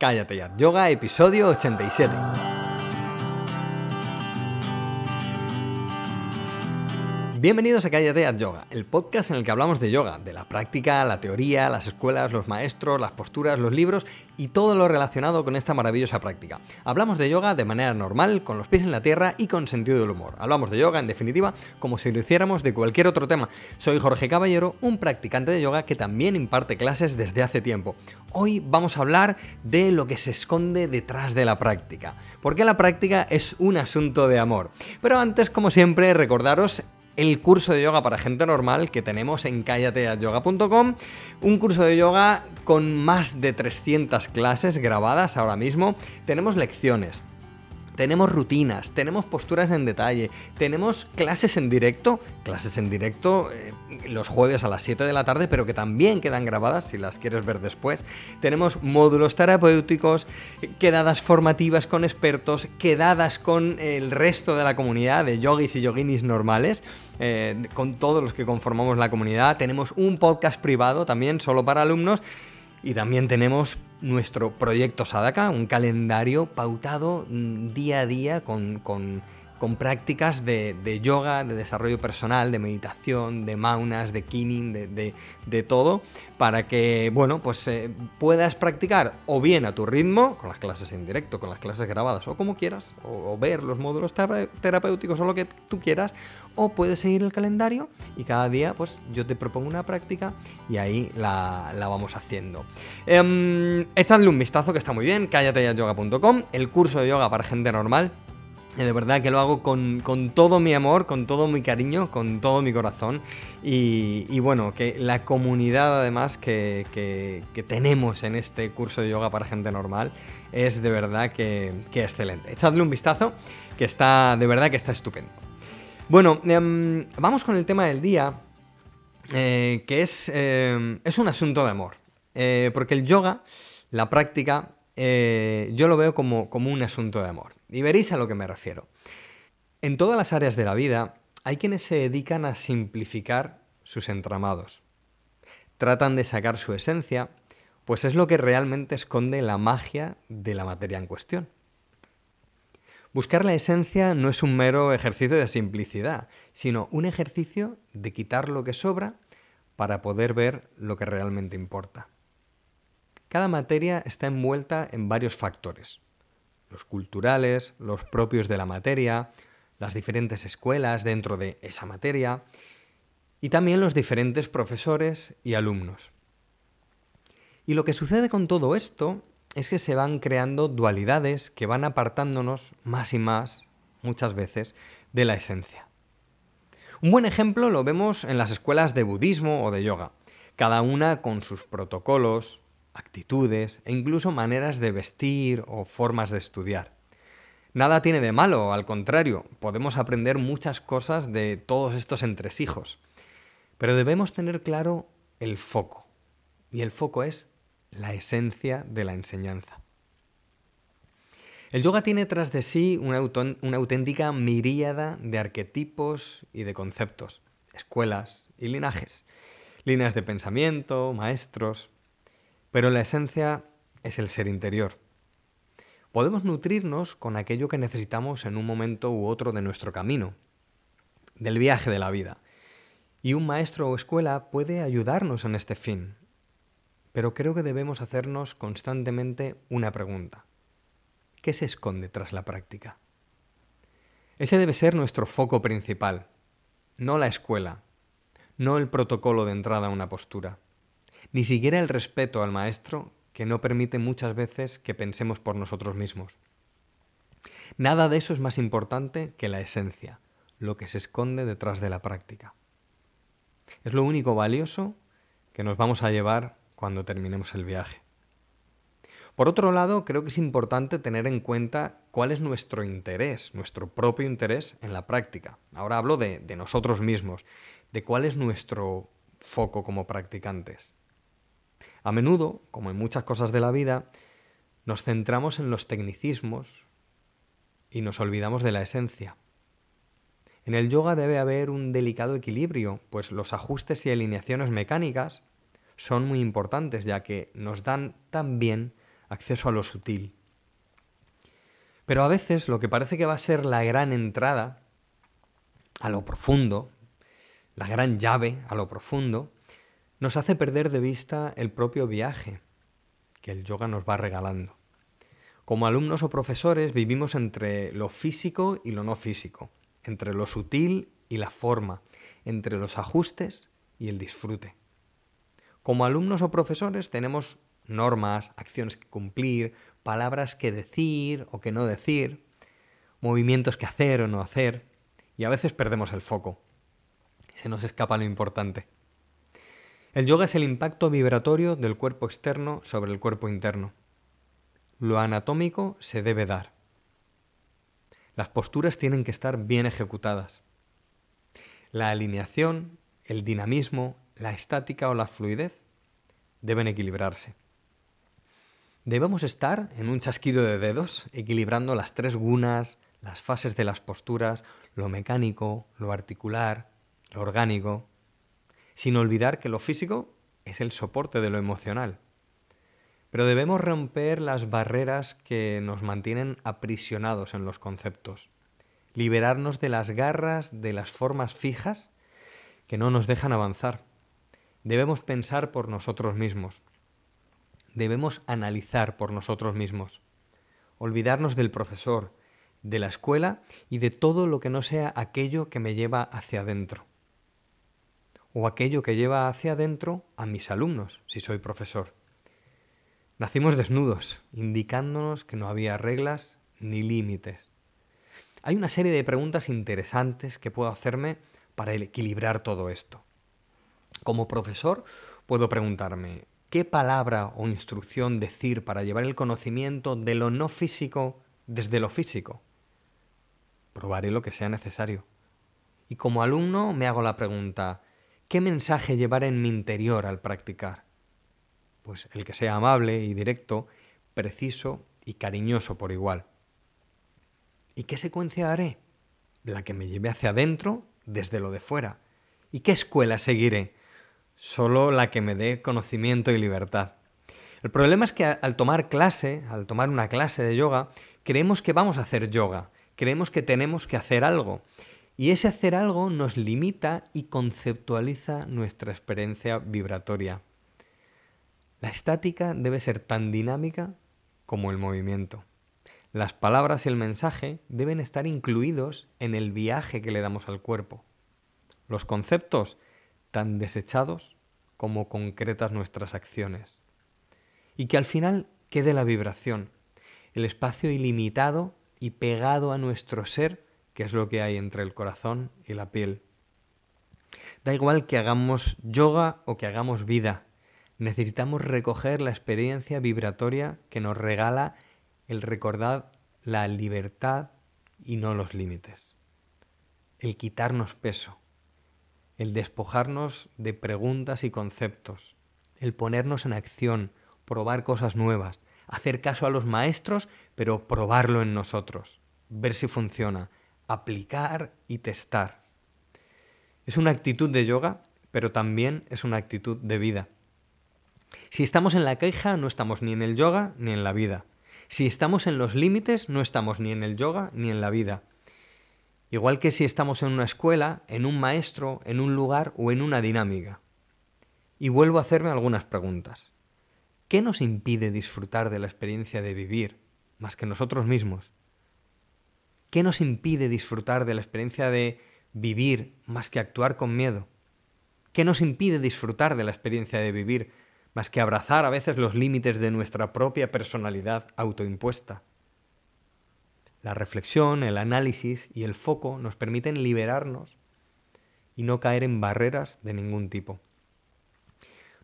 Cállate ya. Yoga, episodio 87. Bienvenidos a Cállate at Yoga, el podcast en el que hablamos de yoga, de la práctica, la teoría, las escuelas, los maestros, las posturas, los libros y todo lo relacionado con esta maravillosa práctica. Hablamos de yoga de manera normal, con los pies en la tierra y con sentido del humor. Hablamos de yoga, en definitiva, como si lo hiciéramos de cualquier otro tema. Soy Jorge Caballero, un practicante de yoga que también imparte clases desde hace tiempo. Hoy vamos a hablar de lo que se esconde detrás de la práctica, porque la práctica es un asunto de amor. Pero antes, como siempre, recordaros el curso de yoga para gente normal que tenemos en callateayoga.com. Un curso de yoga con más de 300 clases grabadas ahora mismo. Tenemos lecciones, tenemos rutinas, tenemos posturas en detalle, tenemos clases en directo, clases en directo eh, los jueves a las 7 de la tarde, pero que también quedan grabadas si las quieres ver después. Tenemos módulos terapéuticos, quedadas formativas con expertos, quedadas con el resto de la comunidad de yogis y yoginis normales. Eh, con todos los que conformamos la comunidad. Tenemos un podcast privado también, solo para alumnos. Y también tenemos nuestro proyecto Sadaka, un calendario pautado mm, día a día con, prácticas de, yoga, de desarrollo personal, de meditación, de maunas, de kinning, de, todo, para que, bueno, pues eh, puedas practicar o bien a tu ritmo, con las clases en directo, con las clases grabadas, o como quieras, o, ver los módulos terapéuticos o lo que tú quieras, o puedes seguir el calendario y cada día pues yo te propongo una práctica y ahí la, vamos haciendo. Eh, echadle un vistazo que está muy bien, cállateyayoga.com, el curso de yoga para gente normal. De verdad que lo hago con, todo mi amor, con todo mi cariño, con todo mi corazón. Y, bueno, que la comunidad además que, que, tenemos en este curso de yoga para gente normal es de verdad que, que excelente. Echadle un vistazo, que está de verdad que está estupendo. Bueno, em, vamos con el tema del día, eh, que es, em, es, un asunto de amor. Eh, porque el yoga, la práctica, eh, yo lo veo como, como un asunto de amor. Y veréis a lo que me refiero. En todas las áreas de la vida hay quienes se dedican a simplificar sus entramados. Tratan de sacar su esencia, pues es lo que realmente esconde la magia de la materia en cuestión. Buscar la esencia no es un mero ejercicio de simplicidad, sino un ejercicio de quitar lo que sobra para poder ver lo que realmente importa. Cada materia está envuelta en varios factores. Los culturales, los propios de la materia, las diferentes escuelas dentro de esa materia y también los diferentes profesores y alumnos. Y lo que sucede con todo esto es que se van creando dualidades que van apartándonos más y más, muchas veces, de la esencia. Un buen ejemplo lo vemos en las escuelas de budismo o de yoga, cada una con sus protocolos, actitudes e incluso maneras de vestir o formas de estudiar. Nada tiene de malo, al contrario, podemos aprender muchas cosas de todos estos entresijos. Pero debemos tener claro el foco. Y el foco es la esencia de la enseñanza. El yoga tiene tras de sí una, auténtica miríada de arquetipos y de conceptos, escuelas y linajes, líneas de pensamiento, maestros, pero la esencia es el ser interior. Podemos nutrirnos con aquello que necesitamos en un momento u otro de nuestro camino, del viaje de la vida, y un maestro o escuela puede ayudarnos en este fin, pero creo que debemos hacernos constantemente una pregunta. ¿Qué se esconde tras la práctica? Ese debe ser nuestro foco principal, no la escuela, no el protocolo de entrada a una postura, ni siquiera el respeto al maestro que no permite muchas veces que pensemos por nosotros mismos. Nada de eso es más importante que la esencia, lo que se esconde detrás de la práctica. Es lo único valioso que nos vamos a llevar cuando terminemos el viaje. Por otro lado, creo que es importante tener en cuenta cuál es nuestro interés, nuestro propio interés en la práctica. Ahora hablo de, nosotros mismos, de cuál es nuestro foco como practicantes. A menudo, como en muchas cosas de la vida, nos centramos en los tecnicismos y nos olvidamos de la esencia. En el yoga debe haber un delicado equilibrio, pues los ajustes y alineaciones mecánicas son muy importantes ya que nos dan también acceso a lo sutil. Pero a veces lo que parece que va a ser la gran entrada a lo profundo, la gran llave a lo profundo, nos hace perder de vista el propio viaje que el yoga nos va regalando. Como alumnos o profesores vivimos entre lo físico y lo no físico, entre lo sutil y la forma, entre los ajustes y el disfrute. Como alumnos o profesores tenemos normas, acciones que cumplir, palabras que decir o que no decir, movimientos que hacer o no hacer, y a veces perdemos el foco. Se nos escapa lo importante. El yoga es el impacto vibratorio del cuerpo externo sobre el cuerpo interno. Lo anatómico se debe dar. Las posturas tienen que estar bien ejecutadas. La alineación, el dinamismo, la estática o la fluidez deben equilibrarse. Debemos estar en un chasquido de dedos, equilibrando las tres gunas, las fases de las posturas, lo mecánico, lo articular, lo orgánico, sin olvidar que lo físico es el soporte de lo emocional. Pero debemos romper las barreras que nos mantienen aprisionados en los conceptos, liberarnos de las garras de las formas fijas que no nos dejan avanzar. Debemos pensar por nosotros mismos. Debemos analizar por nosotros mismos. Olvidarnos del profesor, de la escuela y de todo lo que no sea aquello que me lleva hacia adentro. O aquello que lleva hacia adentro a mis alumnos, si soy profesor. Nacimos desnudos, indicándonos que no había reglas ni límites. Hay una serie de preguntas interesantes que puedo hacerme para equilibrar todo esto. Como profesor, puedo preguntarme, ¿qué palabra o instrucción decir para llevar el conocimiento de lo no físico desde lo físico? Probaré lo que sea necesario. Y como alumno me hago la pregunta, ¿qué mensaje llevar en mi interior al practicar? Pues el que sea amable y directo, preciso y cariñoso por igual. ¿Y qué secuencia haré? La que me lleve hacia adentro desde lo de fuera. ¿Y qué escuela seguiré? solo la que me dé conocimiento y libertad. El problema es que al tomar clase, al tomar una clase de yoga, creemos que vamos a hacer yoga, creemos que tenemos que hacer algo. Y ese hacer algo nos limita y conceptualiza nuestra experiencia vibratoria. La estática debe ser tan dinámica como el movimiento. Las palabras y el mensaje deben estar incluidos en el viaje que le damos al cuerpo. Los conceptos tan desechados como concretas nuestras acciones. Y que al final quede la vibración, el espacio ilimitado y pegado a nuestro ser, que es lo que hay entre el corazón y la piel. Da igual que hagamos yoga o que hagamos vida, necesitamos recoger la experiencia vibratoria que nos regala el recordar la libertad y no los límites. El quitarnos peso, el despojarnos de preguntas y conceptos, el ponernos en acción, probar cosas nuevas, hacer caso a los maestros, pero probarlo en nosotros, ver si funciona, aplicar y testar. Es una actitud de yoga, pero también es una actitud de vida. Si estamos en la queja, no estamos ni en el yoga ni en la vida. Si estamos en los límites, no estamos ni en el yoga ni en la vida. Igual que si estamos en una escuela, en un maestro, en un lugar o en una dinámica. Y vuelvo a hacerme algunas preguntas. ¿Qué nos impide disfrutar de la experiencia de vivir más que nosotros mismos? ¿Qué nos impide disfrutar de la experiencia de vivir más que actuar con miedo? ¿Qué nos impide disfrutar de la experiencia de vivir más que abrazar a veces los límites de nuestra propia personalidad autoimpuesta? La reflexión, el análisis y el foco nos permiten liberarnos y no caer en barreras de ningún tipo.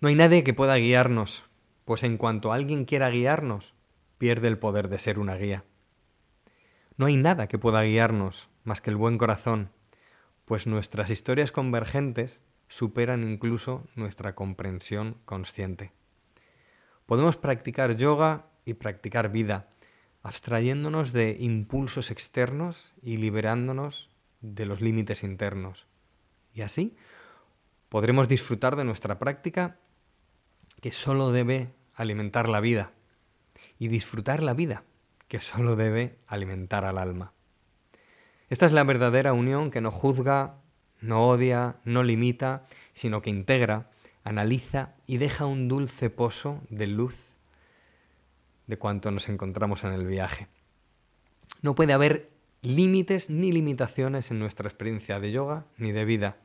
No hay nadie que pueda guiarnos, pues en cuanto alguien quiera guiarnos, pierde el poder de ser una guía. No hay nada que pueda guiarnos más que el buen corazón, pues nuestras historias convergentes superan incluso nuestra comprensión consciente. Podemos practicar yoga y practicar vida, abstrayéndonos de impulsos externos y liberándonos de los límites internos. Y así podremos disfrutar de nuestra práctica que solo debe alimentar la vida y disfrutar la vida, que solo debe alimentar al alma. Esta es la verdadera unión que no juzga, no odia, no limita, sino que integra, analiza y deja un dulce pozo de luz de cuanto nos encontramos en el viaje. No puede haber límites ni limitaciones en nuestra experiencia de yoga ni de vida.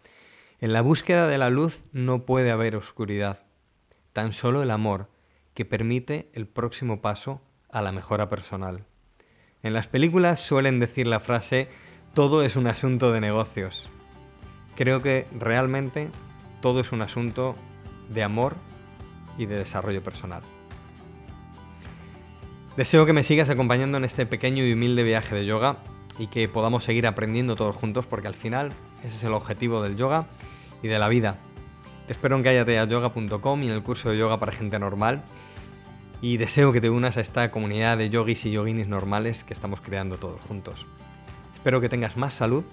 En la búsqueda de la luz no puede haber oscuridad, tan solo el amor que permite el próximo paso a la mejora personal. En las películas suelen decir la frase todo es un asunto de negocios. Creo que realmente todo es un asunto de amor y de desarrollo personal. Deseo que me sigas acompañando en este pequeño y humilde viaje de yoga y que podamos seguir aprendiendo todos juntos porque al final ese es el objetivo del yoga y de la vida. Te espero en callateayoga.com y en el curso de yoga para gente normal y deseo que te unas a esta comunidad de yogis y yoginis normales que estamos creando todos juntos. Espero que tengas más salud,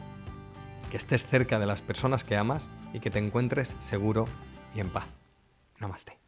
que estés cerca de las personas que amas y que te encuentres seguro y en paz. Namaste.